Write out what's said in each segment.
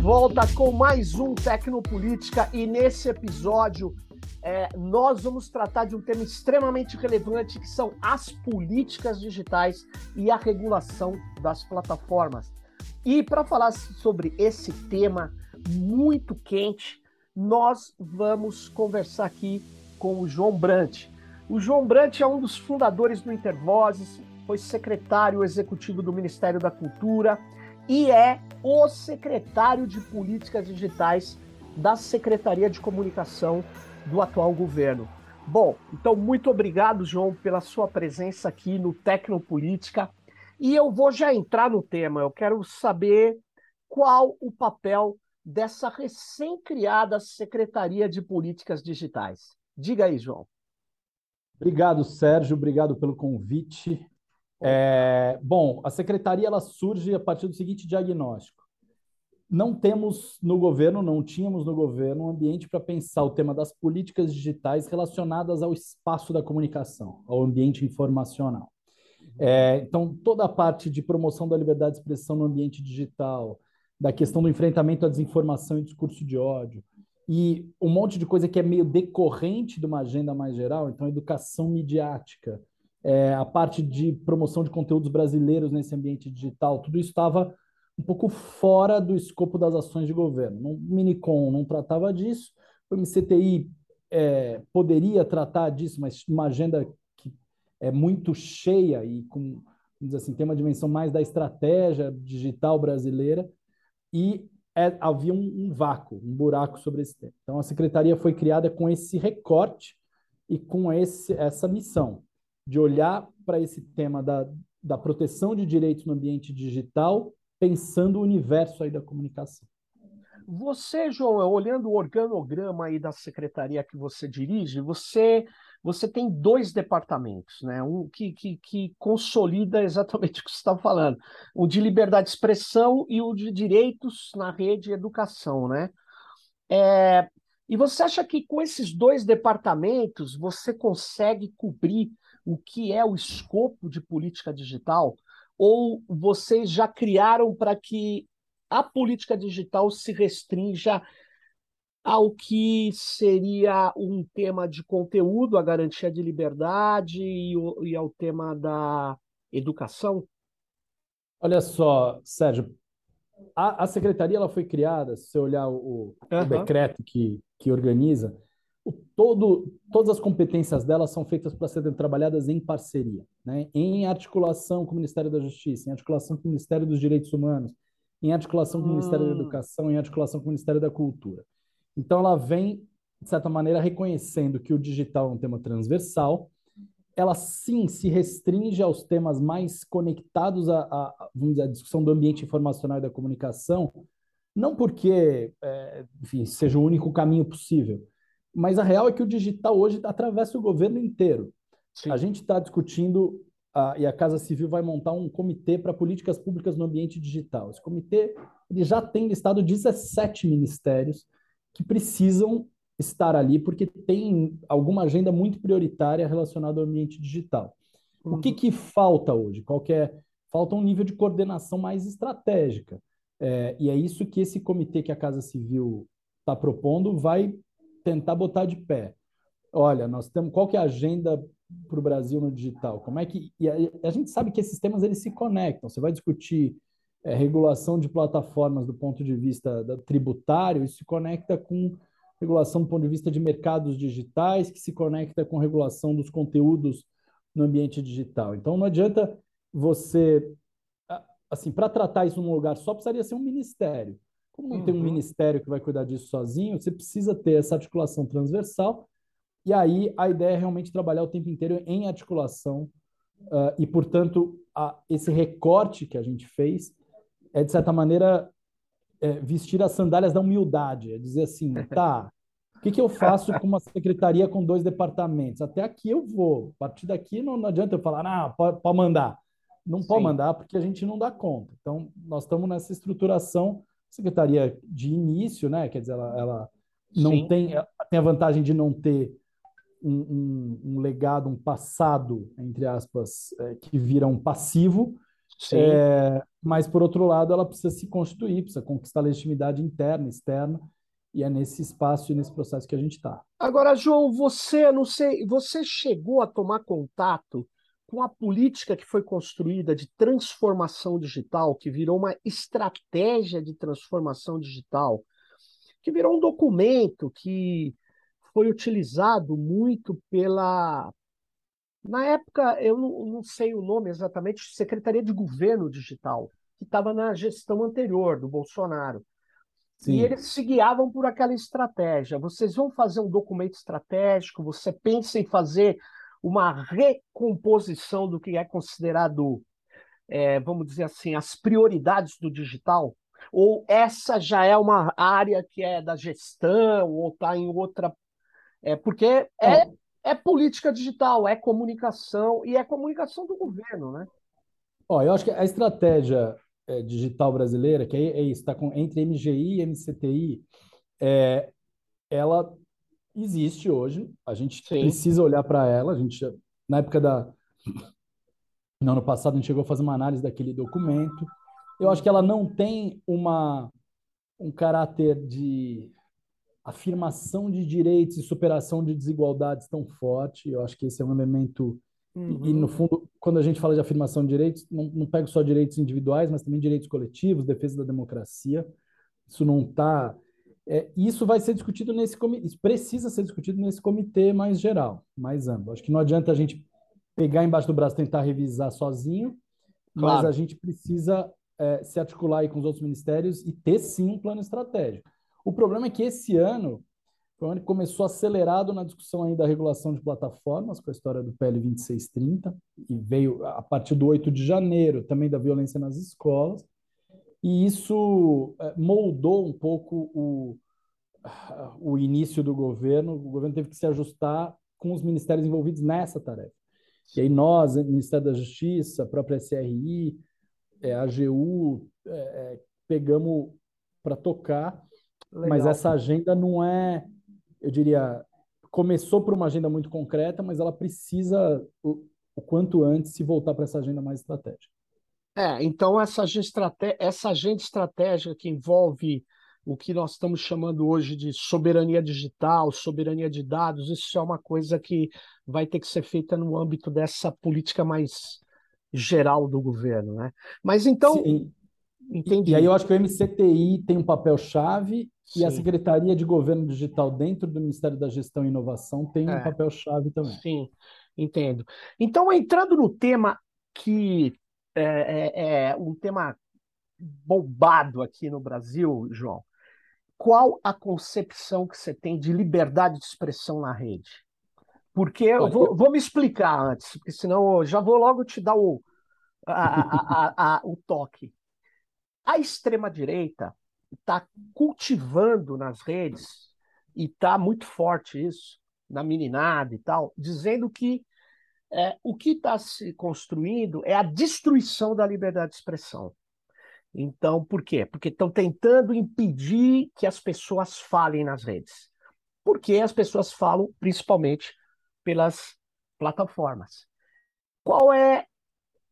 volta com mais um Tecnopolítica e nesse episódio é, nós vamos tratar de um tema extremamente relevante que são as políticas digitais e a regulação das plataformas. E para falar sobre esse tema muito quente, nós vamos conversar aqui com o João Brant. O João Brant é um dos fundadores do Intervozes, foi secretário executivo do Ministério da Cultura e é o secretário de Políticas Digitais da Secretaria de Comunicação do atual governo. Bom, então muito obrigado, João, pela sua presença aqui no Tecnopolítica. E eu vou já entrar no tema. Eu quero saber qual o papel dessa recém-criada Secretaria de Políticas Digitais. Diga aí, João. Obrigado, Sérgio. Obrigado pelo convite. É, bom, a secretaria ela surge a partir do seguinte diagnóstico. Não temos no governo, não tínhamos no governo um ambiente para pensar o tema das políticas digitais relacionadas ao espaço da comunicação, ao ambiente informacional. É, então, toda a parte de promoção da liberdade de expressão no ambiente digital, da questão do enfrentamento à desinformação e discurso de ódio, e um monte de coisa que é meio decorrente de uma agenda mais geral, então, educação midiática, é, a parte de promoção de conteúdos brasileiros nesse ambiente digital, tudo isso estava um pouco fora do escopo das ações de governo. O Minicom não tratava disso, o MCTI é, poderia tratar disso, mas uma agenda que é muito cheia e com, assim, tem uma dimensão mais da estratégia digital brasileira e é, havia um, um, vácuo, um buraco sobre esse tema. Então, a secretaria foi criada com esse recorte e com esse, essa missão de olhar para esse tema da, da proteção de direitos no ambiente digital, pensando o universo aí da comunicação. Você, João, olhando o organograma aí da secretaria que você dirige, você você tem dois departamentos, né? Um que, que, que consolida exatamente o que você está falando, o de liberdade de expressão e o de direitos na rede e educação, né? É, e você acha que com esses dois departamentos você consegue cobrir o que é o escopo de política digital? Ou vocês já criaram para que a política digital se restrinja ao que seria um tema de conteúdo, a garantia de liberdade e, e ao tema da educação? Olha só, Sérgio, a, a secretaria ela foi criada, se você olhar o, uhum. o decreto que, que organiza, o, todo, todas as competências dela são feitas para serem trabalhadas em parceria, né? em articulação com o Ministério da Justiça, em articulação com o Ministério dos Direitos Humanos, em articulação com o Ministério da hum. Educação, em articulação com o Ministério da Cultura. Então, ela vem, de certa maneira, reconhecendo que o digital é um tema transversal, ela sim se restringe aos temas mais conectados à, à, vamos dizer, à discussão do ambiente informacional e da comunicação, não porque, é, enfim, seja o único caminho possível, mas a real é que o digital hoje atravessa o governo inteiro. Sim. A gente está discutindo, a, e a Casa Civil vai montar um comitê para políticas públicas no ambiente digital. Esse comitê ele já tem listado 17 ministérios que precisam estar ali porque tem alguma agenda muito prioritária relacionada ao ambiente digital. Uhum. O que, que falta hoje? Qualquer é? falta um nível de coordenação mais estratégica. É, e é isso que esse comitê que a Casa Civil está propondo vai tentar botar de pé. Olha, nós temos qual que é a agenda para o Brasil no digital? Como é que e a, a, gente sabe que esses temas eles se conectam. Você vai discutir é, regulação de plataformas do ponto de vista da, tributário, isso se conecta com regulação do ponto de vista de mercados digitais, que se conecta com regulação dos conteúdos no ambiente digital. Então não adianta você assim, para tratar isso num lugar só precisaria ser um ministério. Como não uhum. tem um uhum. ministério que vai cuidar disso sozinho, você precisa ter essa articulação transversal. E aí a ideia é realmente trabalhar o tempo inteiro em articulação. Uh, e, portanto, a, esse recorte que a gente fez é, de certa maneira, é, vestir as sandálias da humildade. É dizer assim, tá, o que, que eu faço com uma secretaria com dois departamentos? Até aqui eu vou. A partir daqui não, não adianta eu falar, ah, pode, mandar. Não pode mandar porque a gente não dá conta. Então, nós estamos nessa estruturação secretaria de início, né? Quer dizer, ela, ela não tem, tem a vantagem de não ter um, um, um legado, um passado, entre aspas, é, que vira um passivo, É, mas, por outro lado, ela precisa se constituir, precisa conquistar legitimidade interna, externa, e é nesse espaço e nesse processo que a gente está. Agora, João, você, não sei, você chegou a tomar contato com a política que foi construída de transformação digital, que virou uma estratégia de transformação digital, que virou um documento que foi utilizado muito pela. Na época, eu não, não sei o nome exatamente, Secretaria de Governo Digital, que estava na gestão anterior do Bolsonaro. Sim. E eles se guiavam por aquela estratégia. Vocês vão fazer um documento estratégico, você pensa em fazer uma recomposição do que é considerado, é, vamos dizer assim, as prioridades do digital? Ou essa já é uma área que é da gestão, ou está em outra. É, porque é, é política digital, é comunicação, e é comunicação do governo, né? Ó, eu acho que a estratégia é, digital brasileira, que é, é isso, está entre MGI e MCTI, é, ela existe hoje, a gente Sim. precisa olhar para ela, a gente, na época da... No ano passado, a gente chegou a fazer uma análise daquele documento, eu acho que ela não tem uma, um caráter de afirmação de direitos e superação de desigualdades tão forte. Eu acho que esse é um elemento. Uhum. E, no fundo, quando a gente fala de afirmação de direitos, não, não pego só direitos individuais, mas também direitos coletivos, defesa da democracia. Isso não está. É, isso vai ser discutido nesse comitê, precisa ser discutido nesse comitê mais geral, mais amplo. Acho que não adianta a gente pegar embaixo do braço e tentar revisar sozinho, claro. mas a gente precisa é, se articular aí com os outros ministérios e ter sim um plano estratégico. O problema é que esse ano foi que começou acelerado na discussão aí da regulação de plataformas, com a história do PL 2630, e veio a partir do 8 de janeiro também da violência nas escolas, e isso é, moldou um pouco o, o início do governo. O governo teve que se ajustar com os ministérios envolvidos nessa tarefa. E aí nós, Ministério da Justiça, a própria SRI, é, a AGU, é, é, pegamos para tocar, Legal. mas essa agenda não é, eu diria, começou por uma agenda muito concreta, mas ela precisa, o, o quanto antes, se voltar para essa agenda mais estratégica. É, então essa agenda, essa agenda estratégica que envolve o que nós estamos chamando hoje de soberania digital, soberania de dados, isso é uma coisa que vai ter que ser feita no âmbito dessa política mais geral do governo, né? Mas então, Sim. entendi. E aí eu acho que o MCTI tem um papel-chave e a Secretaria de Governo Digital dentro do Ministério da Gestão e Inovação tem é. um papel-chave também. Sim, entendo. Então, entrando no tema que é, é, é um tema bombado aqui no Brasil, João, qual a concepção que você tem de liberdade de expressão na rede? Porque eu vou, vou, me explicar antes, porque senão eu já vou logo te dar o, a, a, a, o toque. A extrema-direita está cultivando nas redes, e está muito forte isso, na meninada e tal, dizendo que é, o que está se construindo é a destruição da liberdade de expressão. Então, por quê? Porque estão tentando impedir que as pessoas falem nas redes. Porque as pessoas falam principalmente pelas plataformas. Qual é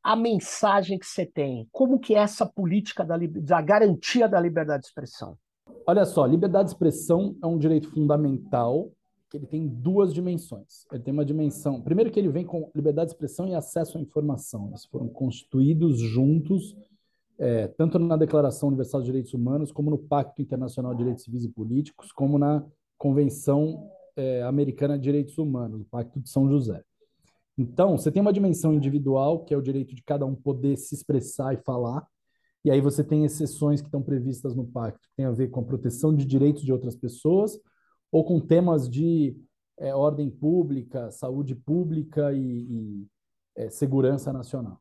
a mensagem que você tem? Como que é essa política da, da garantia da liberdade de expressão? Olha só, liberdade de expressão é um direito fundamental que ele tem duas dimensões. Ele tem uma dimensão, primeiro que ele vem com liberdade de expressão e acesso à informação. Eles foram constituídos juntos, é, tanto na Declaração Universal de Direitos Humanos, como no Pacto Internacional de Direitos Civis e Políticos, como na Convenção é, Americana de Direitos Humanos, o Pacto de São José. Então, você tem uma dimensão individual, que é o direito de cada um poder se expressar e falar, e aí você tem exceções que estão previstas no pacto, que tem a ver com a proteção de direitos de outras pessoas, ou com temas de é, ordem pública, saúde pública e, e é, segurança nacional.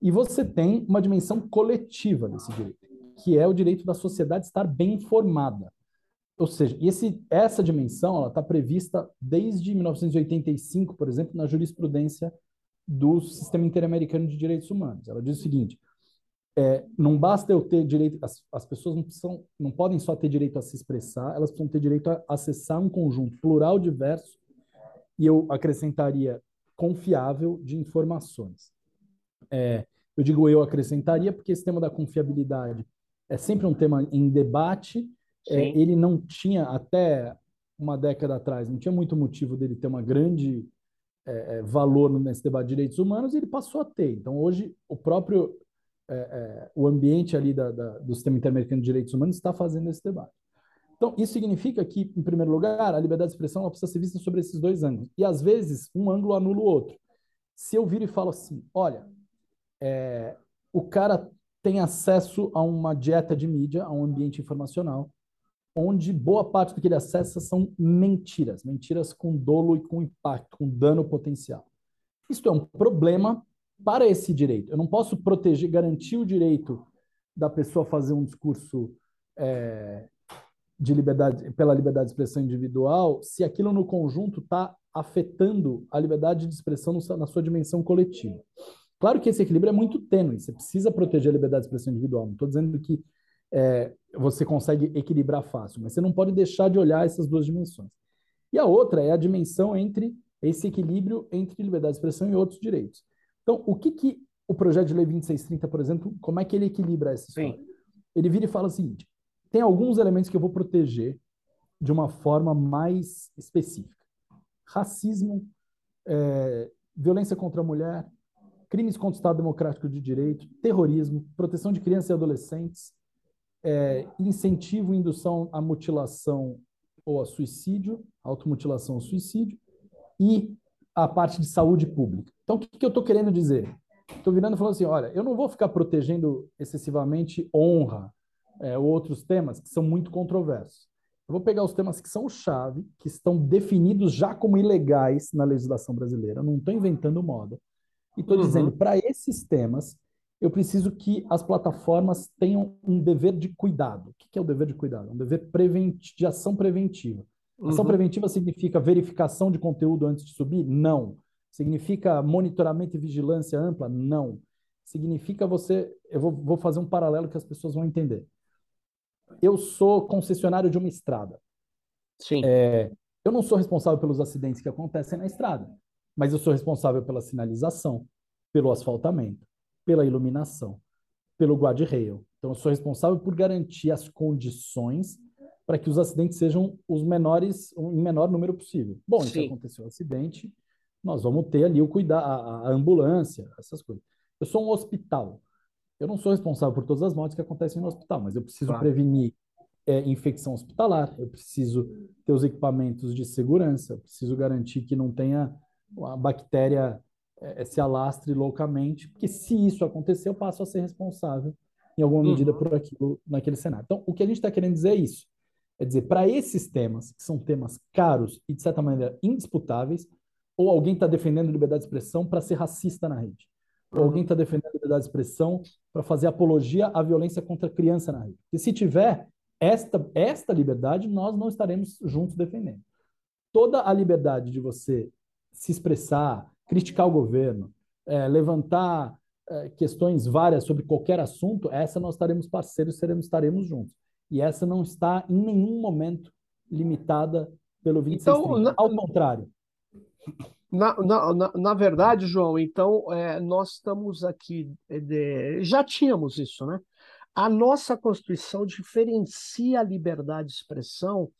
E você tem uma dimensão coletiva desse direito, que é o direito da sociedade estar bem informada. Ou seja, esse, essa dimensão está prevista desde 1985, por exemplo, na jurisprudência do Sistema Interamericano de Direitos Humanos. Ela diz o seguinte: é, não basta eu ter direito, as, as pessoas não, precisam, não podem só ter direito a se expressar, elas precisam ter direito a acessar um conjunto plural diverso e eu acrescentaria confiável de informações. É, Eu digo eu acrescentaria, porque esse tema da confiabilidade é sempre um tema em debate. É, ele não tinha, até uma década atrás, não tinha muito motivo dele ter uma grande é, é, valor nesse debate de direitos humanos, e ele passou a ter. Então, hoje, o próprio é, é, o ambiente ali da, da, do sistema interamericano de direitos humanos está fazendo esse debate. Então, isso significa que, em primeiro lugar, a liberdade de expressão precisa ser vista sobre esses dois ângulos. E, às vezes, um ângulo anula o outro. Se eu vir e falo assim, olha, é, o cara tem acesso a uma dieta de mídia, a um ambiente informacional, onde boa parte do que ele acessa são mentiras, mentiras com dolo e com impacto, com dano potencial. Isso é um problema para esse direito. Eu não posso proteger, garantir o direito da pessoa fazer um discurso é, de liberdade, pela liberdade de expressão individual, se aquilo no conjunto está afetando a liberdade de expressão na sua dimensão coletiva. Claro que esse equilíbrio é muito tênue, você precisa proteger a liberdade de expressão individual. Não estou dizendo que é, você consegue equilibrar fácil, mas você não pode deixar de olhar essas duas dimensões. E a outra é a dimensão entre esse equilíbrio entre liberdade de expressão e outros direitos. Então, o que, que o projeto de lei 2630, por exemplo, como é que ele equilibra essa história? Sim. Ele vira e fala o seguinte: tem alguns elementos que eu vou proteger de uma forma mais específica. Racismo, é, violência contra a mulher, crimes contra o Estado Democrático de Direito, terrorismo, proteção de crianças e adolescentes, é, incentivo e indução à mutilação ou a suicídio, automutilação ou suicídio, e a parte de saúde pública. Então, o que, que eu estou querendo dizer? Estou virando e falando assim, olha, eu não vou ficar protegendo excessivamente honra é, ou outros temas que são muito controversos. Eu vou pegar os temas que são chave, que estão definidos já como ilegais na legislação brasileira. não estou inventando moda. E estou uhum. dizendo, para esses temas, eu preciso que as plataformas tenham um dever de cuidado. O que é o dever de cuidado? Um dever de ação preventiva. Ação uhum. preventiva significa verificação de conteúdo antes de subir? Não. Significa monitoramento e vigilância ampla? Não. Significa você. Eu vou, vou fazer um paralelo que as pessoas vão entender. Eu sou concessionário de uma estrada. Sim. É, eu não sou responsável pelos acidentes que acontecem na estrada, mas eu sou responsável pela sinalização, pelo asfaltamento, pela iluminação, pelo guardrail. Então, eu sou responsável por garantir as condições para que os acidentes sejam os menores, em menor número possível. Bom, Sim. se aconteceu um acidente, nós vamos ter ali o cuidar, a, a, ambulância, essas coisas. Eu sou um hospital. Eu não sou responsável por todas as mortes que acontecem no hospital, mas eu preciso claro. prevenir é, infecção hospitalar, eu preciso ter os equipamentos de segurança, eu preciso garantir que não tenha a bactéria é, se alastre loucamente, porque se isso acontecer, eu passo a ser responsável em alguma medida uhum. por aquilo naquele cenário. Então, o que a gente está querendo dizer é isso. É dizer, para esses temas, que são temas caros e, de certa maneira, indisputáveis, ou alguém está defendendo liberdade de expressão para ser racista na rede, ou uhum. alguém está defendendo liberdade de expressão para fazer apologia à violência contra a criança na rede. E se tiver esta, esta liberdade, nós não estaremos juntos defendendo. Toda a liberdade de você se expressar, criticar o governo, é, levantar é, questões várias sobre qualquer assunto, essa nós estaremos parceiros, seremos, estaremos juntos. E essa não está em nenhum momento limitada pelo 26 então, na, ao contrário. Na, na, na, na, verdade, João, então é, nós estamos aqui, é, de, já tínhamos isso, né? A nossa Constituição diferencia a liberdade de expressão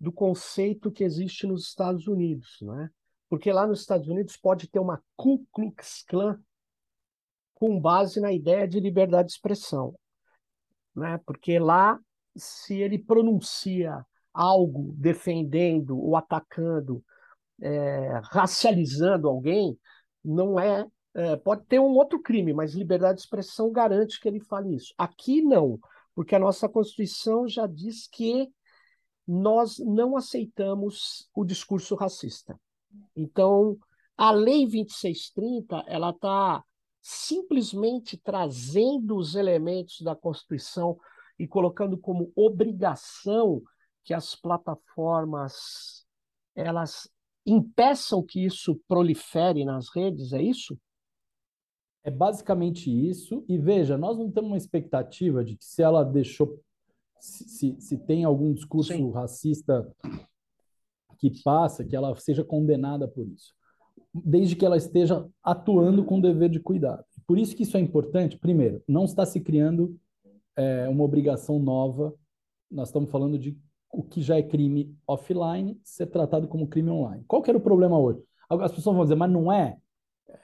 do conceito que existe nos Estados Unidos, né? Porque lá nos Estados Unidos pode ter uma Ku Klux Klan com base na ideia de liberdade de expressão, né? Porque lá se ele pronuncia algo defendendo ou atacando, é, racializando alguém, não é, é, Pode ter um outro crime, mas liberdade de expressão garante que ele fale isso. Aqui não, porque a nossa Constituição já diz que nós não aceitamos o discurso racista. Então, a Lei 2630 ela está simplesmente trazendo os elementos da Constituição e colocando como obrigação que as plataformas elas impeçam que isso prolifere nas redes, é isso? É basicamente isso. E veja, nós não temos uma expectativa de que se ela deixou, se, se, se tem algum discurso Sim. racista que passa, que ela seja condenada por isso, desde que ela esteja atuando com dever de cuidado. por isso que isso é importante. Primeiro, não está se criando é, uma obrigação nova. Nós estamos falando de o que já é crime offline ser tratado como crime online. Qual que era o problema hoje? As pessoas vão dizer, mas não é?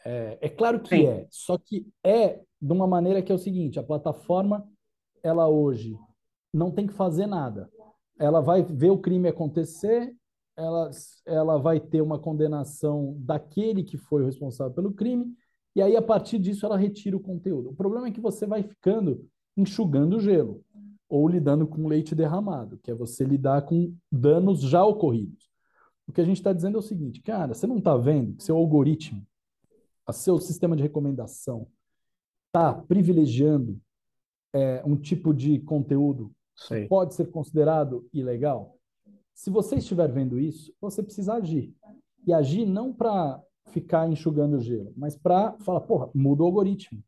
É, é claro que Sim. é, só que é de uma maneira que é o seguinte: a plataforma, ela hoje não tem que fazer nada. Ela vai ver o crime acontecer, ela, ela vai ter uma condenação daquele que foi o responsável pelo crime, e aí a partir disso ela retira o conteúdo. O problema é que você vai ficando enxugando o gelo ou lidando com leite derramado, que é você lidar com danos já ocorridos. O que a gente está dizendo é o seguinte, cara, você não está vendo que seu algoritmo, a seu sistema de recomendação, está privilegiando é, um tipo de conteúdo que pode ser considerado ilegal? Se você estiver vendo isso, você precisa agir. E agir não para ficar enxugando o gelo, mas para falar, porra, muda o algoritmo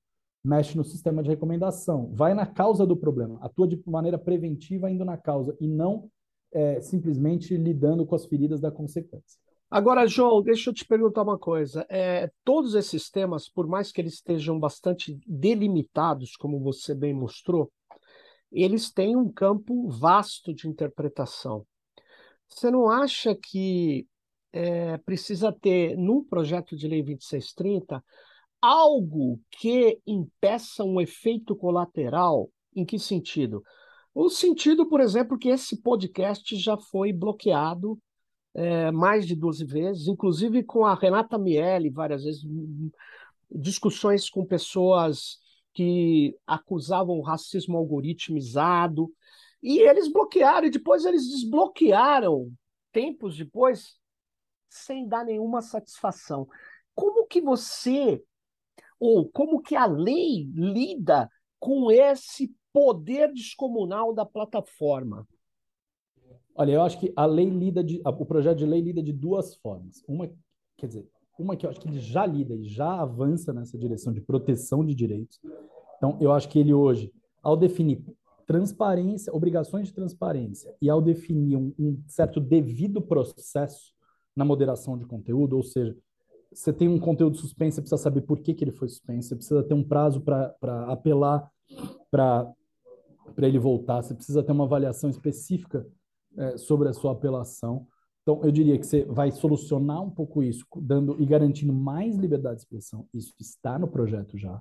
mexe no sistema de recomendação, vai na causa do problema, atua de maneira preventiva indo na causa e não é, simplesmente lidando com as feridas da consequência. Agora, João, deixa eu te perguntar uma coisa. É, todos esses temas, por mais que eles estejam bastante delimitados, como você bem mostrou, eles têm um campo vasto de interpretação. Você não acha que é, precisa ter, no projeto de lei 2630, algo que impeça um efeito colateral? Em que sentido? O sentido, por exemplo, que esse podcast já foi bloqueado é, mais de 12 vezes, inclusive com a Renata Miele, várias vezes, discussões com pessoas que acusavam racismo algoritmizado, e eles bloquearam, e depois eles desbloquearam, tempos depois, sem dar nenhuma satisfação. Como que você ou como que a lei lida com esse poder descomunal da plataforma? Olha, eu acho que a lei lida de, o projeto de lei lida de duas formas. Uma, quer dizer, uma que eu acho que ele já lida e já avança nessa direção de proteção de direitos. Então, eu acho que ele hoje, ao definir transparência, obrigações de transparência e ao definir um, um certo devido processo na moderação de conteúdo, ou seja, você tem um conteúdo suspenso, você precisa saber por que, que ele foi suspenso, você precisa ter um prazo para apelar para ele voltar, você precisa ter uma avaliação específica é, sobre a sua apelação. Então, eu diria que você vai solucionar um pouco isso, dando e garantindo mais liberdade de expressão. Isso está no projeto já.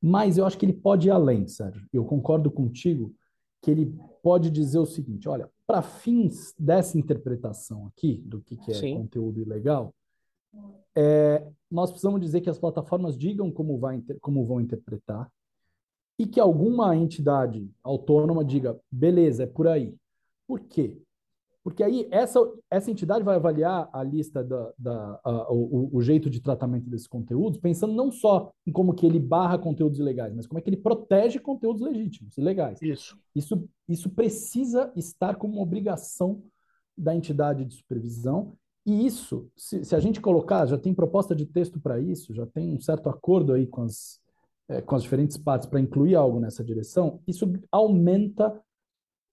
Mas eu acho que ele pode ir além, Sérgio. Eu concordo contigo que ele pode dizer o seguinte: olha, para fins dessa interpretação aqui, do que, que é Sim. conteúdo ilegal, é, nós precisamos dizer que as plataformas digam como, vai, como vão interpretar e que alguma entidade autônoma diga, beleza, é por aí. Por quê? Porque aí essa, essa entidade vai avaliar a lista da, da a, o, o, jeito de tratamento desses conteúdos, pensando não só em como que ele barra conteúdos ilegais, mas como é que ele protege conteúdos legítimos e legais. Isso. Isso, isso precisa estar como uma obrigação da entidade de supervisão e isso, se, se, a gente colocar, já tem proposta de texto para isso, já tem um certo acordo aí com as, é, com as diferentes partes para incluir algo nessa direção, isso aumenta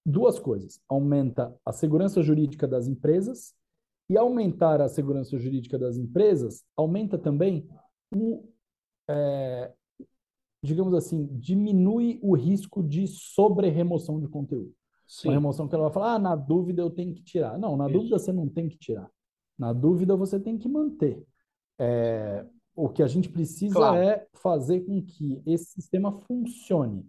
duas coisas. Aumenta a segurança jurídica das empresas e aumentar a segurança jurídica das empresas aumenta também o, é, digamos assim, diminui o risco de sobre-remoção de conteúdo. Sim. Uma remoção que ela vai falar, ah, na dúvida eu tenho que tirar. Não, na Isso. dúvida você não tem que tirar. Na dúvida, você tem que manter. É, o que a gente precisa claro. é fazer com que esse sistema funcione.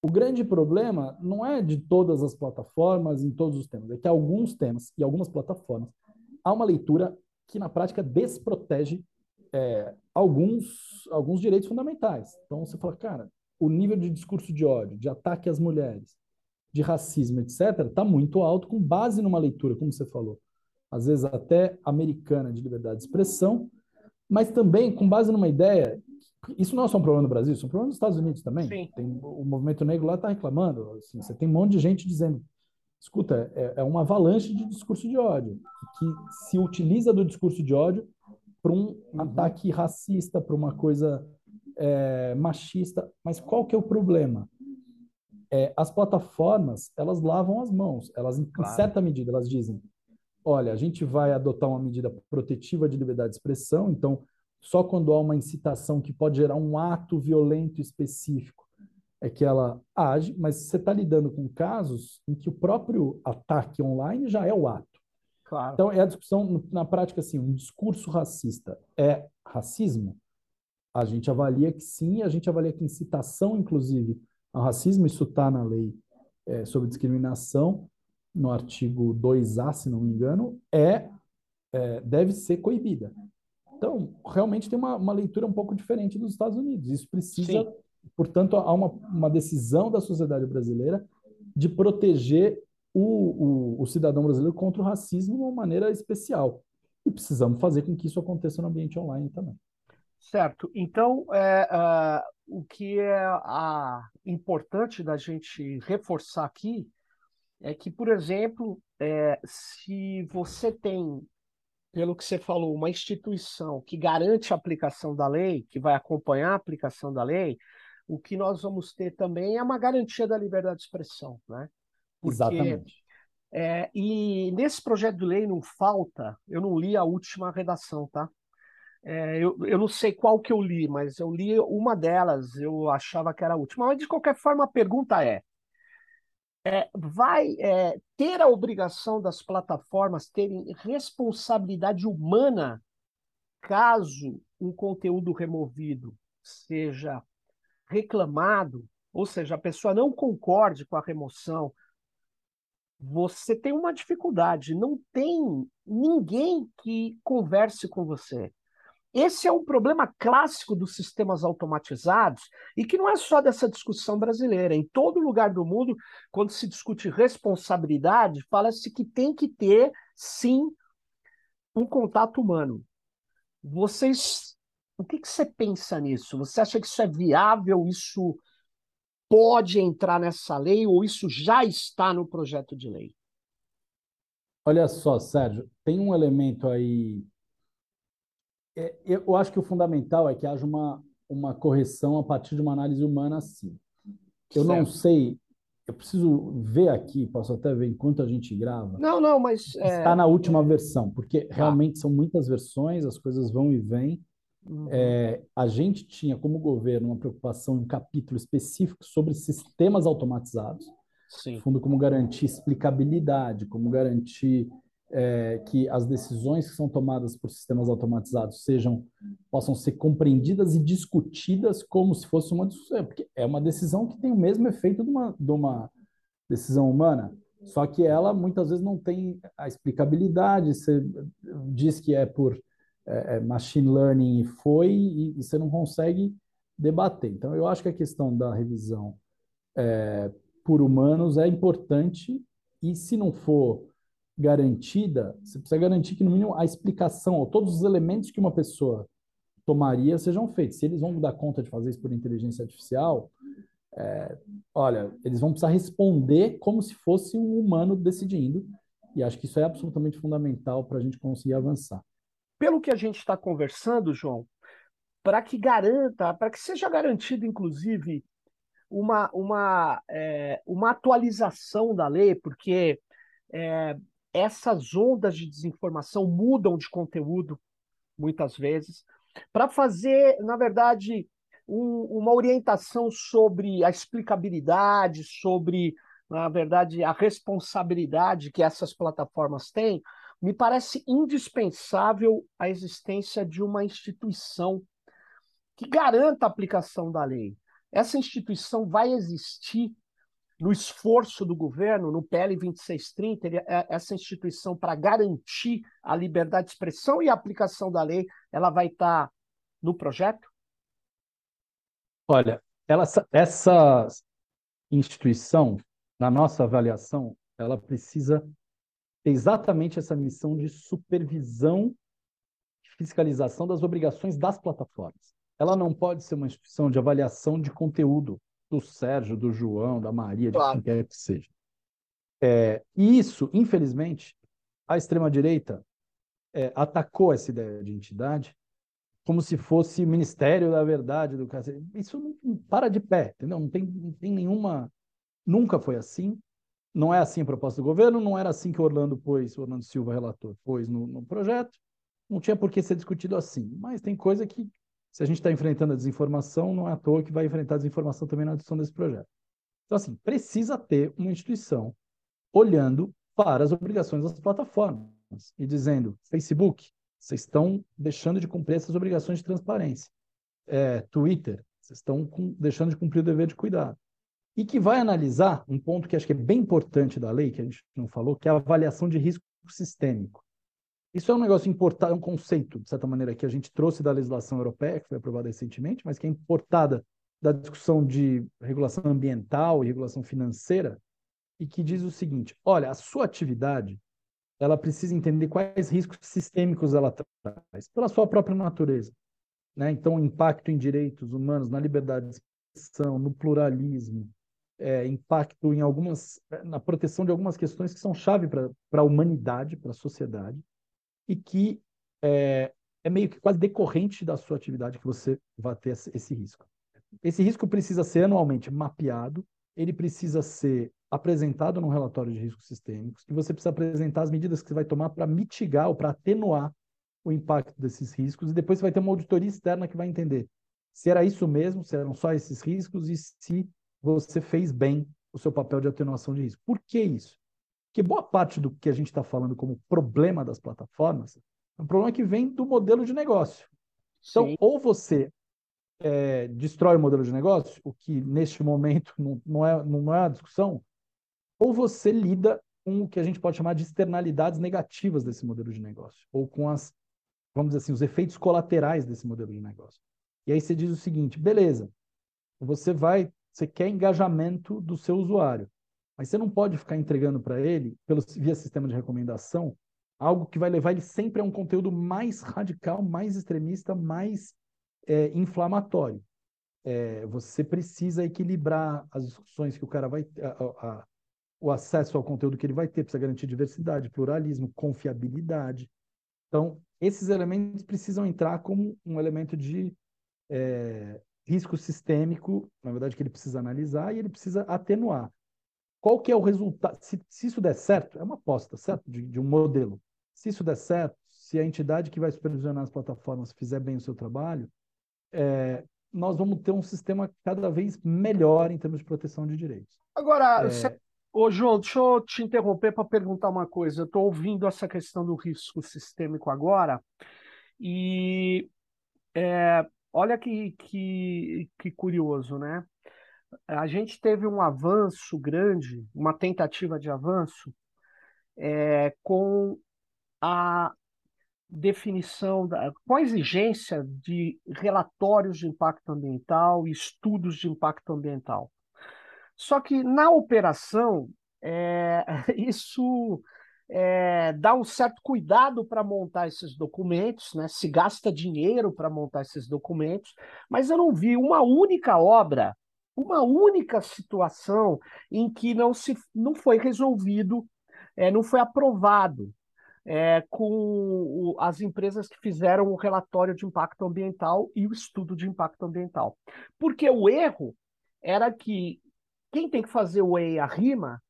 O grande problema não é de todas as plataformas, em todos os temas, é que alguns temas e algumas plataformas há uma leitura que, na prática, desprotege é, alguns, alguns direitos fundamentais. Então, você fala, cara, o nível de discurso de ódio, de ataque às mulheres, de racismo, etc., está muito alto, com base numa leitura, como você falou, às vezes até americana de liberdade de expressão, mas também com base numa ideia. Isso não é só um problema no Brasil, isso é um problema nos Estados Unidos também. Tem, o movimento negro lá está reclamando. Assim, você tem um monte de gente dizendo: escuta, é, é uma avalanche de discurso de ódio, que se utiliza do discurso de ódio para um uhum. ataque racista, para uma coisa é, machista. Mas qual que é o problema? É, as plataformas elas lavam as mãos, elas claro. em certa medida elas dizem olha, a gente vai adotar uma medida protetiva de liberdade de expressão, então só quando há uma incitação que pode gerar um ato violento específico é que ela age, mas você está lidando com casos em que o próprio ataque online já é o ato. Claro. Então, é a discussão, na prática, assim, um discurso racista é racismo? A gente avalia que sim, a gente avalia que incitação, inclusive, ao racismo, isso está na lei é, sobre discriminação, no artigo 2A, se não me engano, é, é deve ser coibida. Então, realmente tem uma, uma, leitura um pouco diferente dos Estados Unidos. Isso precisa, sim. portanto, há uma, uma decisão da sociedade brasileira de proteger o, o, o, cidadão brasileiro contra o racismo de uma maneira especial. E precisamos fazer com que isso aconteça no ambiente online também. Certo. Então, é, uh, o que é a, importante da gente reforçar aqui é que, por exemplo, é, se você tem, pelo que você falou, uma instituição que garante a aplicação da lei, que vai acompanhar a aplicação da lei, o que nós vamos ter também é uma garantia da liberdade de expressão, né? Porque, Exatamente. É, e nesse projeto de lei não falta, eu não li a última redação, tá? É, eu, eu não sei qual que eu li, mas eu li uma delas, eu achava que era a última. Mas, de qualquer forma, a pergunta é: é vai é, ter a obrigação das plataformas terem responsabilidade humana caso um conteúdo removido seja reclamado, ou seja, a pessoa não concorde com a remoção, você tem uma dificuldade, não tem ninguém que converse com você. Esse é um problema clássico dos sistemas automatizados e que não é só dessa discussão brasileira. Em todo lugar do mundo, quando se discute responsabilidade, fala-se que tem que ter, sim, um contato humano. Vocês, o que, que você pensa nisso? Você acha que isso é viável? Isso pode entrar nessa lei ou isso já está no projeto de lei? Olha só, Sérgio, tem um elemento aí é, eu acho que o fundamental é que haja uma, uma correção a partir de uma análise humana, sim. Eu certo. não sei, eu preciso ver aqui, posso até ver enquanto a gente grava. Não, não, mas. Está é... na última versão, porque ah. realmente são muitas versões, as coisas vão e vêm. Uhum. É, a gente tinha, como governo, uma preocupação, um capítulo específico sobre sistemas automatizados. Sim. Fundo como garantir explicabilidade, como garantir é, que as decisões que são tomadas por sistemas automatizados sejam possam ser compreendidas e discutidas como se fosse uma discussão, porque é uma decisão que tem o mesmo efeito de uma, de uma decisão humana, só que ela muitas vezes não tem a explicabilidade, você diz que é por é, é machine learning e foi, e, e, você não consegue debater. Então, eu acho que a questão da revisão é, por humanos é importante, e se não for garantida, você precisa garantir que, no mínimo, a explicação, ou todos os elementos que uma pessoa tomaria sejam feitos. Se eles vão dar conta de fazer isso por inteligência artificial, é, olha, eles vão precisar responder como se fosse um humano decidindo, e acho que isso é absolutamente fundamental para a gente conseguir avançar. Pelo que a gente está conversando, João, para que garanta, para que seja garantido, inclusive, uma, uma, é, uma atualização da lei, porque é, essas ondas de desinformação mudam de conteúdo muitas vezes para fazer, na verdade, um, uma orientação sobre a explicabilidade, sobre, na verdade, a responsabilidade que essas plataformas têm, me parece indispensável a existência de uma instituição que garanta a aplicação da lei. Essa instituição vai existir no esforço do governo, no PL 2630, ele, é, essa instituição para garantir a liberdade de expressão e a aplicação da lei, ela vai estar tá no projeto? Olha, ela, essa instituição, na nossa avaliação, ela precisa ter exatamente essa missão de supervisão e fiscalização das obrigações das plataformas. Ela não pode ser uma instituição de avaliação de conteúdo do Sérgio, do João, da Maria, de claro. quem quer que seja. É, e isso, infelizmente, a extrema-direita é, atacou essa ideia de entidade como se fosse Ministério da Verdade do cacete. Isso não, para de pé, entendeu? Não tem, não tem nenhuma. Nunca foi assim. Não é assim a proposta do governo, não era assim que o Orlando pôs, Orlando Silva, relator, pôs no, no projeto. não tinha por que ser discutido assim. Mas tem coisa que, se a gente está enfrentando a desinformação, não é à toa que vai enfrentar a desinformação também na discussão desse projeto. Então, assim, precisa ter uma instituição olhando para as obrigações das plataformas e dizendo: Facebook, vocês estão deixando de cumprir essas obrigações de transparência. É, Twitter, vocês estão com, deixando de cumprir o dever de cuidado. E que vai analisar um ponto que acho que é bem importante da lei, que a gente não falou, que é a avaliação de risco sistêmico. Isso é um negócio importante, é um conceito, de certa maneira, que a gente trouxe da legislação europeia, que foi aprovada recentemente, mas que é importada da discussão de regulação ambiental e regulação financeira, e que diz o seguinte: olha, a sua atividade ela precisa entender quais riscos sistêmicos ela traz, pela sua própria natureza. Né? Então, impacto em direitos humanos, na liberdade de expressão, no pluralismo, é, impacto em algumas, na proteção de algumas questões que são chave para a humanidade, para a sociedade, e que é, é, meio que quase decorrente da sua atividade que você vai ter esse, risco. Esse risco precisa ser anualmente mapeado, ele precisa ser apresentado num relatório de riscos sistêmicos, e você precisa apresentar as medidas que você vai tomar para mitigar ou para atenuar o impacto desses riscos, e depois você vai ter uma auditoria externa que vai entender se era isso mesmo, se eram só esses riscos, e se você fez bem o seu papel de atenuação de risco. Por que isso? Porque boa parte do que a gente está falando como problema das plataformas é um problema que vem do modelo de negócio. Então, Sim. ou você é, destrói o modelo de negócio, o que neste momento não, não, é, não é a discussão, ou você lida com o que a gente pode chamar de externalidades negativas desse modelo de negócio, ou com as, vamos dizer assim, os efeitos colaterais desse modelo de negócio. E aí você diz o seguinte, beleza, você vai, você quer engajamento do seu usuário, mas você não pode ficar entregando para ele, pelo, via sistema de recomendação, algo que vai levar ele sempre a um conteúdo mais radical, mais extremista, mais é, inflamatório. É, você precisa equilibrar as discussões que o cara vai, a, o acesso ao conteúdo que ele vai ter, precisa garantir diversidade, pluralismo, confiabilidade. Então, esses elementos precisam entrar como um elemento de é, risco sistêmico, na verdade, que ele precisa analisar e ele precisa atenuar. Qual que é o resultado? Se, se isso der certo, é uma aposta, certo? De, de, um modelo. Se isso der certo, se a entidade que vai supervisionar as plataformas fizer bem o seu trabalho, é, nós vamos ter um sistema cada vez melhor em termos de proteção de direitos. Agora, é... Ô, João, deixa eu te interromper para perguntar uma coisa. Eu estou ouvindo essa questão do risco sistêmico agora, e é, olha que, que, que curioso, né? A gente teve um avanço grande, uma tentativa de avanço, é, com a definição, da, com a exigência de relatórios de impacto ambiental e estudos de impacto ambiental. Só que na operação, é, isso é, dá um certo cuidado para montar esses documentos, né? se gasta dinheiro para montar esses documentos, mas eu não vi uma única obra, uma única situação em que não, se, não foi resolvido, é, não foi aprovado é, com o, as empresas que fizeram o relatório de impacto ambiental e o estudo de impacto ambiental. Porque o erro era que quem tem que fazer o EIA RIMA,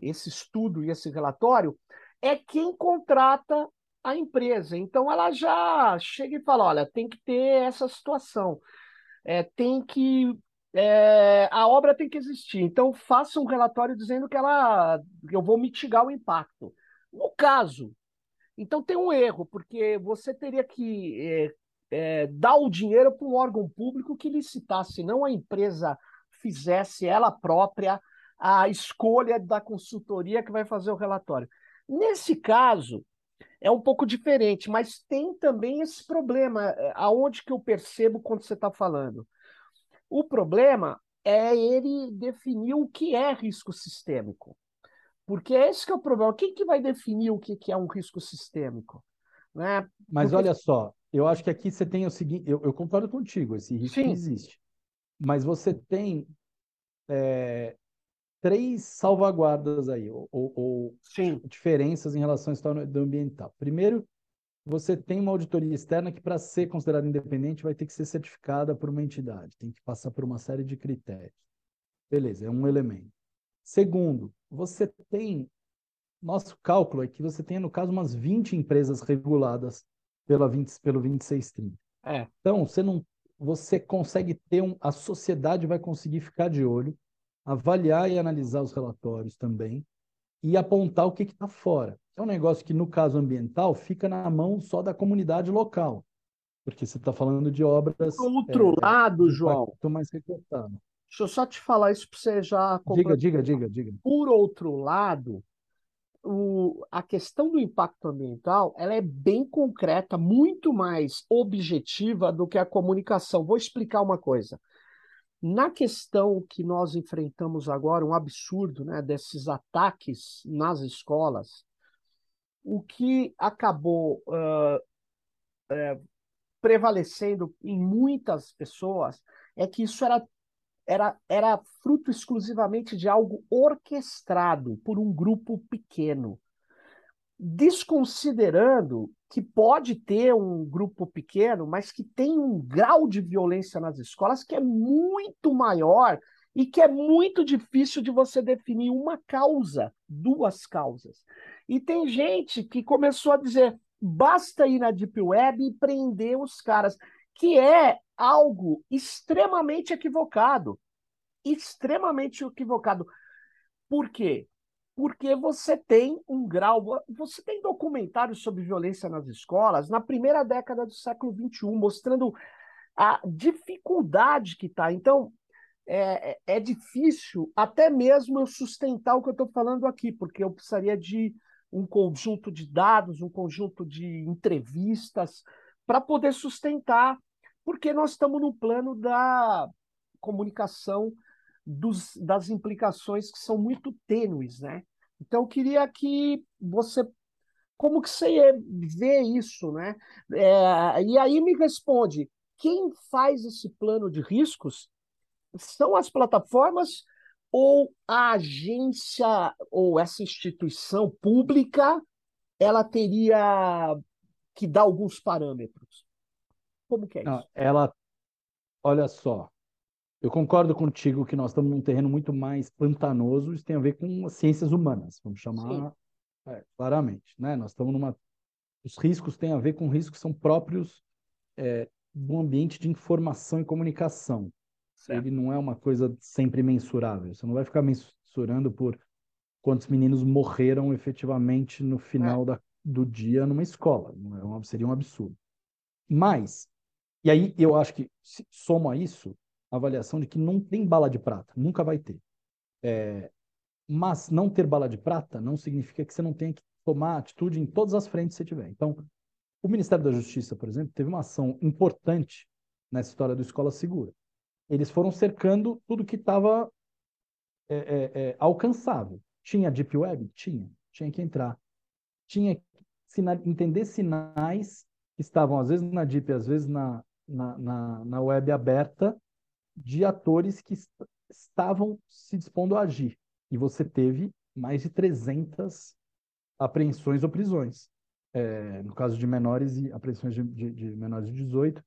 esse estudo e esse relatório, é quem contrata a empresa. Então ela já chega e fala: olha, tem que ter essa situação, é, tem que. É, a obra tem que existir. Então faça um relatório dizendo que ela eu vou mitigar o impacto. No caso, então tem um erro, porque você teria que é, é, dar o dinheiro para um órgão público que licitasse, não a empresa fizesse ela própria a escolha da consultoria que vai fazer o relatório. Nesse caso, é um pouco diferente, mas tem também esse problema, é, aonde que eu percebo quando você está falando. O problema é ele definir o que é risco sistêmico. Porque esse que é o problema. Quem que vai definir o que, que é um risco sistêmico? Né? Mas Porque... olha só, eu acho que aqui você tem o seguinte, eu, eu concordo contigo, esse risco Sim. existe. Mas você tem é, três salvaguardas aí, ou, ou diferenças em relação à história ambiental. Primeiro, você tem uma auditoria externa que, para ser considerada independente, vai ter que ser certificada por uma entidade, tem que passar por uma série de critérios. Beleza, é um elemento. Segundo, você tem. Nosso cálculo é que você tem, no caso, umas 20 empresas reguladas pela 20, pelo 2630. É. Então, você não você consegue ter um a sociedade vai conseguir ficar de olho, avaliar e analisar os relatórios também e apontar o que está fora. É um negócio que, no caso ambiental, fica na mão só da comunidade local, porque você está falando de obras. Do outro é, lado, João. mais recortado. Deixa eu só te falar isso para você já. Diga, diga, diga, diga. Por outro lado, o, a questão do impacto ambiental ela é bem concreta, muito mais objetiva do que a comunicação. Vou explicar uma coisa. Na questão que nós enfrentamos agora, um absurdo né, desses ataques nas escolas, o que acabou uh, uh, prevalecendo em muitas pessoas é que isso era, era, era fruto exclusivamente de algo orquestrado por um grupo pequeno desconsiderando que pode ter um grupo pequeno, mas que tem um grau de violência nas escolas que é muito maior e que é muito difícil de você definir uma causa, duas causas. E tem gente que começou a dizer: basta ir na Deep Web e prender os caras, que é algo extremamente equivocado. Extremamente equivocado. Por quê? porque você tem um grau. Você tem documentários sobre violência nas escolas na primeira década do século XXI, mostrando a dificuldade que está. Então, é, é, é difícil até mesmo eu sustentar o que eu estou falando aqui, porque eu precisaria de um conjunto de dados, um conjunto de entrevistas para poder sustentar, porque nós estamos no plano da comunicação dos, das implicações que são muito tênues, né? Então, eu queria que você. Como que você vê isso, né? É, e aí me responde: quem faz esse plano de riscos são as plataformas ou a agência ou essa instituição pública ela teria que dar alguns parâmetros? Como que é isso? Não, ela, olha só, eu concordo contigo que nós estamos num terreno muito mais pantanoso, isso tem a ver com as ciências humanas, vamos chamar é, claramente. Né? Nós estamos numa. Os riscos têm a ver com riscos que são próprios é, do ambiente de informação e comunicação. Certo. Ele não é uma coisa sempre mensurável. Você não vai ficar mensurando por quantos meninos morreram efetivamente no final é. da, do dia numa escola. É um, seria um absurdo. Mas, e aí eu acho que, se soma isso, avaliação de que não tem bala de prata, nunca vai ter. É, mas não ter bala de prata não significa que você não tenha que tomar atitude em todas as frentes que você tiver. Então, o Ministério da Justiça, por exemplo, teve uma ação importante nessa história do Escola Segura. Eles foram cercando tudo que estava é, é, é, alcançável. Tinha Deep Web? Tinha. Tinha que entrar. Tinha que entender sinais que estavam, às vezes, na Deep, às vezes na, na, na, na web aberta, de atores que est estavam se dispondo a agir. E você teve mais de 300 apreensões ou prisões. É, no caso de menores e apreensões de, de, de menores de 18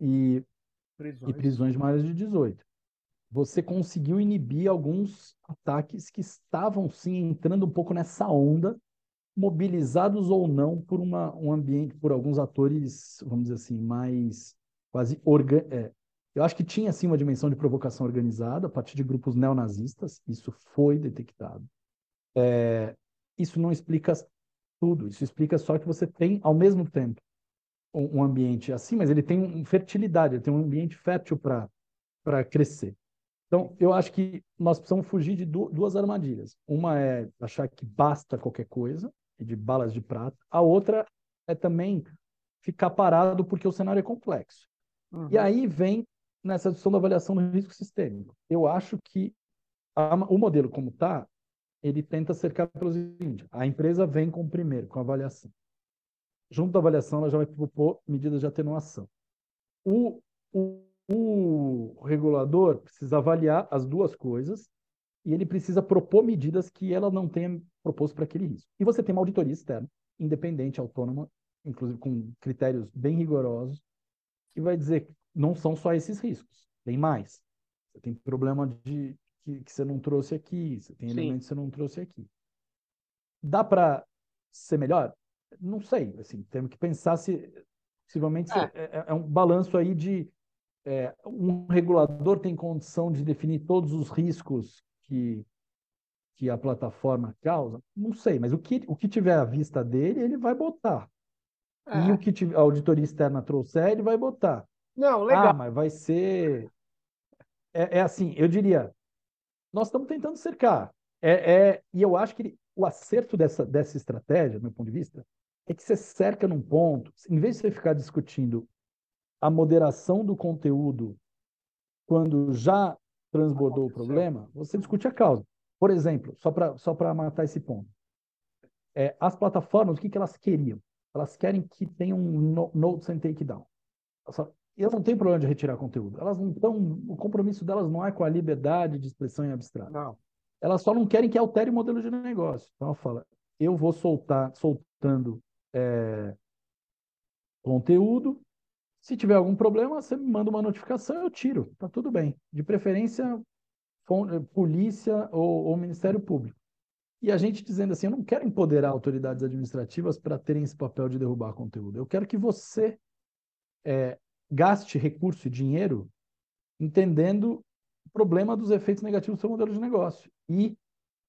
e prisões. e prisões maiores de 18. Você conseguiu inibir alguns ataques que estavam sim entrando um pouco nessa onda, mobilizados ou não por uma, um ambiente, por alguns atores, vamos dizer assim, mais quase orga, é, eu acho que tinha, sim, uma dimensão de provocação organizada a partir de grupos neonazistas, isso foi detectado. É, isso não explica tudo, isso explica só que você tem, ao mesmo tempo, um, ambiente assim, mas ele tem fertilidade, ele tem um ambiente fértil para crescer. Então, eu acho que nós precisamos fugir de duas armadilhas. Uma é achar que basta qualquer coisa, e de balas de prata. A outra é também ficar parado porque o cenário é complexo. Uhum. E aí vem nessa discussão da avaliação do risco sistêmico. Eu acho que a, o modelo como está, ele tenta cercar pelo seguinte, a empresa vem com o primeiro, com a avaliação. Junto da avaliação, ela já vai propor medidas de atenuação. O, o, o regulador precisa avaliar as duas coisas e ele precisa propor medidas que ela não tenha proposto para aquele risco. E você tem uma auditoria externa, independente, autônoma, inclusive com critérios bem rigorosos, que vai dizer não são só esses riscos, tem mais. Você tem problema de que, que você não trouxe aqui, você tem Sim. elementos que você não trouxe aqui. Dá para ser melhor? Não sei, assim, temos que pensar se possivelmente é, é, é um balanço aí de é, um regulador tem condição de definir todos os riscos que, que a plataforma causa? Não sei, mas o que, o que tiver à vista dele, ele vai botar. É. E o que a auditoria externa trouxer, ele vai botar. Não, legal. Ah, mas vai ser. É, é assim, eu diria, nós estamos tentando cercar. É, é, e eu acho que o acerto dessa, dessa estratégia, do meu ponto de vista, é que você cerca num ponto, em vez de você ficar discutindo a moderação do conteúdo quando já transbordou o problema, você discute a causa. Por exemplo, só para só matar esse ponto, é, as plataformas, o que, que elas queriam? Elas querem que tenham um notes and takedown. Elas não têm problema de retirar conteúdo. Elas não estão. O compromisso delas não é com a liberdade de expressão em abstrato. Não. Elas só não querem que altere o modelo de negócio. Então ela fala: eu vou soltar, soltando é, conteúdo. Se tiver algum problema, você me manda uma notificação, eu tiro. Tá tudo bem. De preferência, polícia ou, ou Ministério Público. E a gente dizendo assim: eu não quero empoderar autoridades administrativas para terem esse papel de derrubar conteúdo. Eu quero que você é, gaste recurso e dinheiro entendendo o problema dos efeitos negativos do seu modelo de negócio e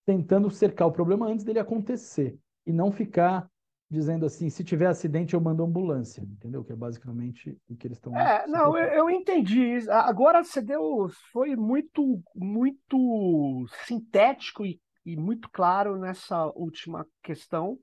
tentando cercar o problema antes dele acontecer e não ficar dizendo assim, se tiver acidente eu mando ambulância, entendeu? Que é basicamente o que eles estão. É, não, eu, eu, entendi. Agora você deu, foi muito, muito sintético e, e muito claro nessa última questão.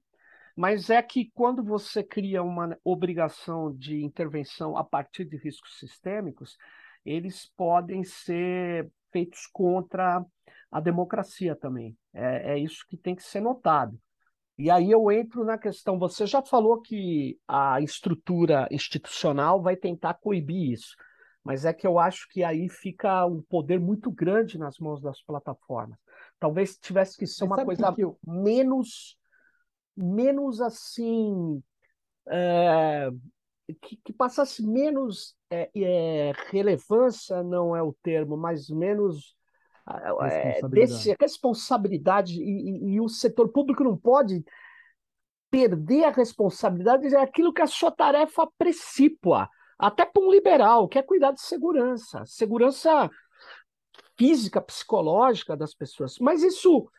Mas é que quando você cria uma obrigação de intervenção a partir de riscos sistêmicos, eles podem ser feitos contra a democracia também. É, é isso que tem que ser notado. E aí eu entro na questão. Você já falou que a estrutura institucional vai tentar coibir isso, mas é que eu acho que aí fica um poder muito grande nas mãos das plataformas. Talvez tivesse que ser uma coisa que eu... menos menos assim. É, que, que, passasse menos é, é, relevância, não é o termo, mas menos responsabilidade. desse responsabilidade e, e, e, o setor público não pode perder a responsabilidade é aquilo que a sua tarefa precipua, até para um liberal, que é cuidar de segurança, segurança física, psicológica das pessoas. Mas isso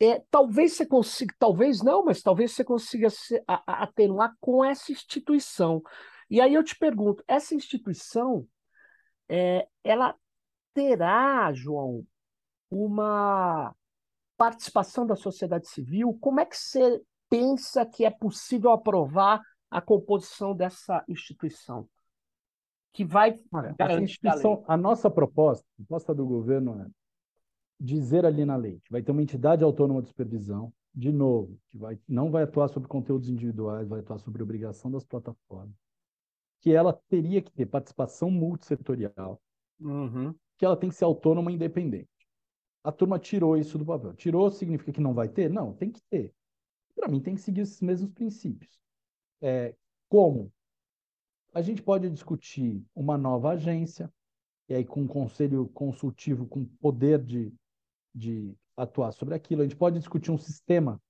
é, talvez você consiga, talvez não, mas talvez você consiga se, a, a, atenuar com essa instituição. E aí eu te pergunto, essa instituição, é, ela terá, João, uma participação da sociedade civil? Como é que você pensa que é possível aprovar a composição dessa instituição? Que vai Olha, a, a nossa proposta, a proposta do governo é dizer ali na lei que vai ter uma entidade autônoma de supervisão, de novo, que vai, não vai atuar sobre conteúdos individuais, vai atuar sobre obrigação das plataformas, que ela teria que ter participação multissetorial, uhum. que ela tem que ser autônoma e independente. A turma tirou isso do papel. Tirou significa que não vai ter? Não, tem que ter. Para mim, tem que seguir esses mesmos princípios. É, como? A gente pode discutir uma nova agência, e aí com um conselho consultivo com poder de de atuar sobre aquilo. A gente pode discutir um sistema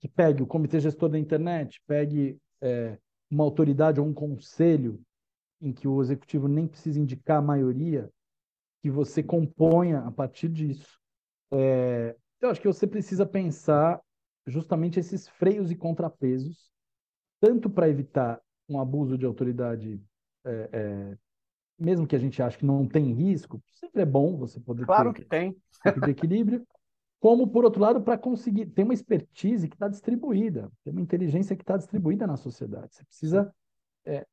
que pegue o comitê gestor da internet, pegue é, uma autoridade ou um conselho em que o executivo nem precisa indicar a maioria, que você componha a partir disso. É, eu acho que você precisa pensar justamente esses freios e contrapesos, tanto para evitar um abuso de autoridade, é, é, mesmo que a gente ache que não tem risco, sempre é bom você poder claro ter, que tem de equilíbrio, como, por outro lado, para conseguir ter uma expertise que está distribuída, ter uma inteligência que está distribuída na sociedade. Você precisa é,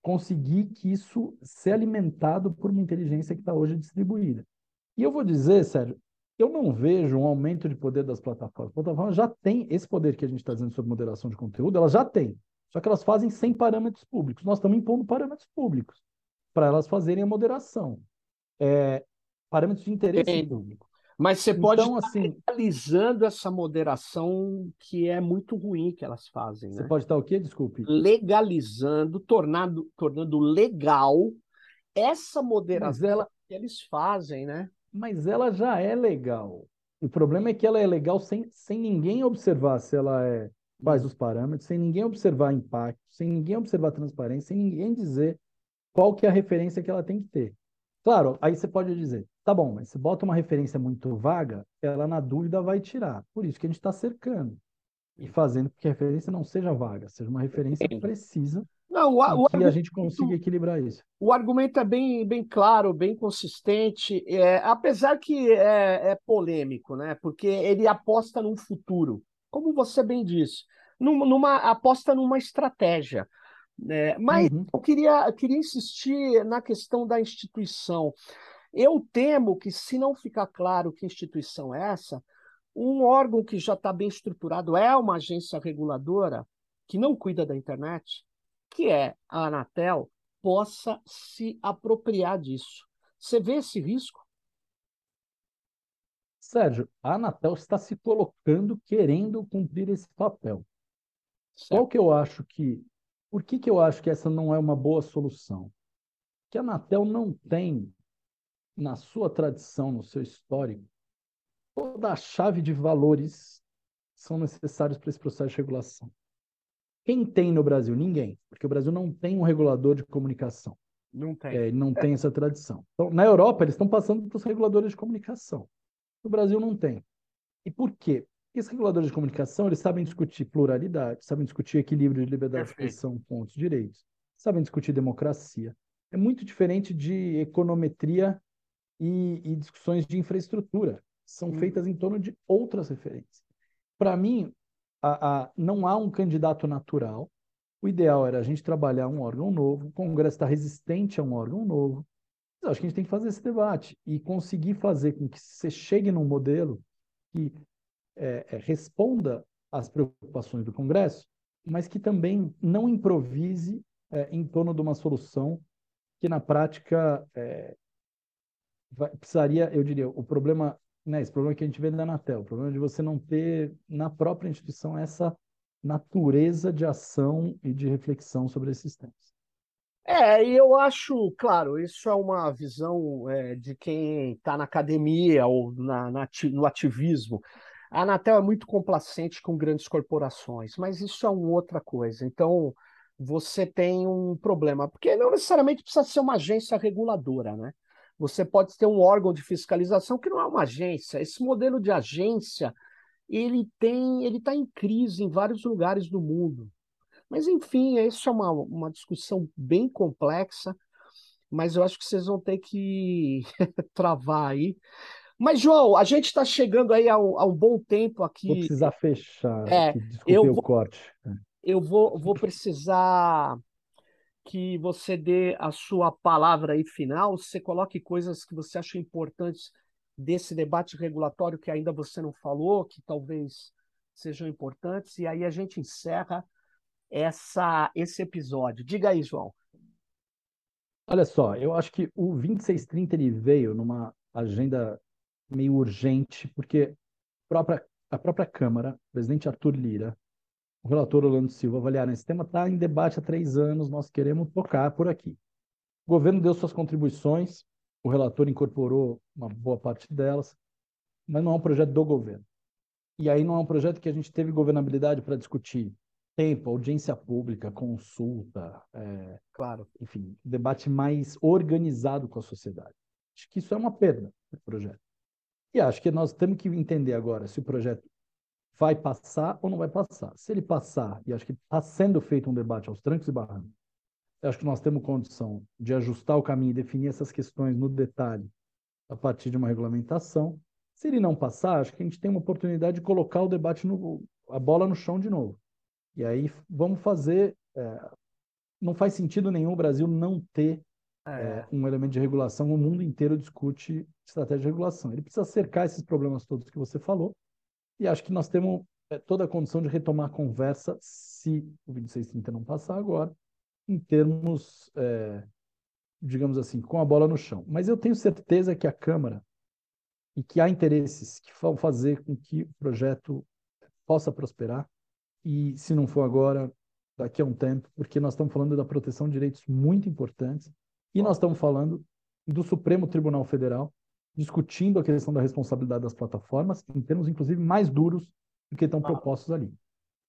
conseguir que isso seja alimentado por uma inteligência que está hoje distribuída. E eu vou dizer, Sérgio, eu não vejo um aumento de poder das plataformas. As plataformas já têm esse poder que a gente está dizendo sobre moderação de conteúdo, elas já têm. Só que elas fazem sem parâmetros públicos. Nós estamos impondo parâmetros públicos para elas fazerem a moderação. É, parâmetros de interesse Sim. público. Mas você pode então, estar assim, legalizando essa moderação que é muito ruim que elas fazem. Você né? pode estar o quê? Desculpe. Legalizando, tornando, tornando legal essa moderação ela... que eles fazem, né? Mas ela já é legal. O problema é que ela é legal sem, sem ninguém observar se ela é faz os parâmetros, sem ninguém observar impacto, sem ninguém observar transparência, sem ninguém dizer qual que é a referência que ela tem que ter. Claro, aí você pode dizer, tá bom, mas se bota uma referência muito vaga, ela na dúvida vai tirar. Por isso que a gente está cercando e fazendo que a referência não seja vaga, seja uma referência precisa não, o, o que a gente consiga equilibrar isso. O argumento é bem, bem claro, bem consistente, é, apesar que é, é, polêmico, né? Porque ele aposta num futuro, como você bem disse, numa, numa aposta numa estratégia. Né? Mas uhum. eu queria, queria insistir na questão da instituição. Eu temo que, se não ficar claro que instituição é essa, um órgão que já está bem estruturado é uma agência reguladora que não cuida da internet, que é a Anatel, possa se apropriar disso. Você vê esse risco? Sérgio, a Anatel está se colocando querendo cumprir esse papel. Certo. Qual que eu acho que. Por que, que eu acho que essa não é uma boa solução? Que a Anatel não tem, na sua tradição, no seu histórico, toda a chave de valores que são necessários para esse processo de regulação. Quem tem no Brasil? Ninguém, porque o Brasil não tem um regulador de comunicação. Não tem. É, não tem essa tradição. Então, na Europa, eles estão passando para os reguladores de comunicação. No Brasil, não tem. E por quê? Porque esses reguladores de comunicação, eles sabem discutir pluralidade, sabem discutir equilíbrio de liberdade Perfeito. de expressão com outros direitos, sabem discutir democracia. É muito diferente de econometria e, e discussões de infraestrutura. São hum. feitas em torno de outras referências. Para mim, a, a, não há um candidato natural. O ideal era a gente trabalhar um órgão novo, o Congresso está resistente a um órgão novo. Mas acho que a gente tem que fazer esse debate e conseguir fazer com que você chegue num modelo que é, é, responda às preocupações do Congresso, mas que também não improvise é, em torno de uma solução que, na prática, é, vai, precisaria, eu diria, o problema né, esse problema que a gente vê da Anatel, o problema de você não ter na própria instituição essa natureza de ação e de reflexão sobre esses temas. É, e eu acho, claro, isso é uma visão é, de quem está na academia ou na, na, no ativismo. A Anatel é muito complacente com grandes corporações, mas isso é uma outra coisa. Então, você tem um problema, porque não necessariamente precisa ser uma agência reguladora, né? Você pode ter um órgão de fiscalização que não é uma agência. Esse modelo de agência ele tem, ele está em crise em vários lugares do mundo. Mas enfim, isso é uma, uma discussão bem complexa. Mas eu acho que vocês vão ter que travar aí. Mas, João, a gente está chegando aí a um, a um, bom tempo aqui. Vou precisar fechar. É, eu vou, o corte. Eu vou, vou precisar que você dê a sua palavra aí final, você coloque coisas que você acha importantes desse debate regulatório que ainda você não falou, que talvez sejam importantes, e aí a gente encerra essa, esse episódio. Diga aí, João. Olha só, eu acho que o 2630 ele veio numa agenda meio urgente, porque a própria, a própria Câmara, o presidente Arthur Lira, o relator Orlando Silva avaliaram esse tema, está em debate há três anos, nós queremos tocar por aqui. O governo deu suas contribuições, o relator incorporou uma boa parte delas, mas não é um projeto do governo. E aí não é um projeto que a gente teve governabilidade para discutir tempo, audiência pública, consulta, é, claro, enfim, debate mais organizado com a sociedade. Acho que isso é uma perda do projeto. E acho que nós temos que entender agora se o projeto vai passar ou não vai passar. Se ele passar, e acho que está sendo feito um debate aos trancos e barrancos, acho que nós temos condição de ajustar o caminho e definir essas questões no detalhe a partir de uma regulamentação. Se ele não passar, acho que a gente tem uma oportunidade de colocar o debate, no, a bola no chão de novo. E aí vamos fazer. É, não faz sentido nenhum o Brasil não ter é. É, um elemento de regulação. O mundo inteiro discute estratégia de regulação. Ele precisa cercar esses problemas todos que você falou e acho que nós temos é, toda a condição de retomar a conversa, se o 2630 não passar agora, em termos, é, digamos assim, com a bola no chão. Mas eu tenho certeza que a Câmara e que há interesses que vão fazer com que o projeto possa prosperar, e se não for agora, daqui a um tempo, porque nós estamos falando da proteção de direitos muito importantes, e nós estamos falando do Supremo Tribunal Federal, discutindo a questão da responsabilidade das plataformas, em termos, inclusive, mais duros do que estão propostos ali.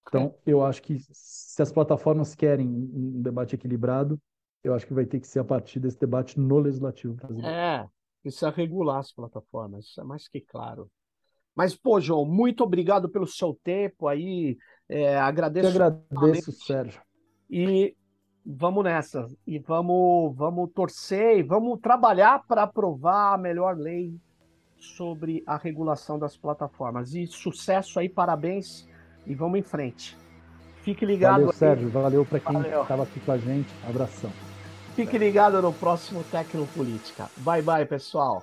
Então, eu acho que se as plataformas querem um debate equilibrado, eu acho que vai ter que ser a partir desse debate no legislativo brasileiro. É, precisa regular as plataformas, isso é mais que claro. Mas, pô, João, muito obrigado pelo seu tempo aí. É, agradeço. Eu agradeço, Sérgio. E vamos nessa. E vamos, vamos torcer e vamos trabalhar para aprovar a melhor lei sobre a regulação das plataformas. E sucesso aí, parabéns e vamos em frente. Fique ligado. Valeu, aí. Sérgio. Valeu para quem estava aqui com a gente. Abração. Fique ligado no próximo Tecnopolítica. Bye, bye, pessoal.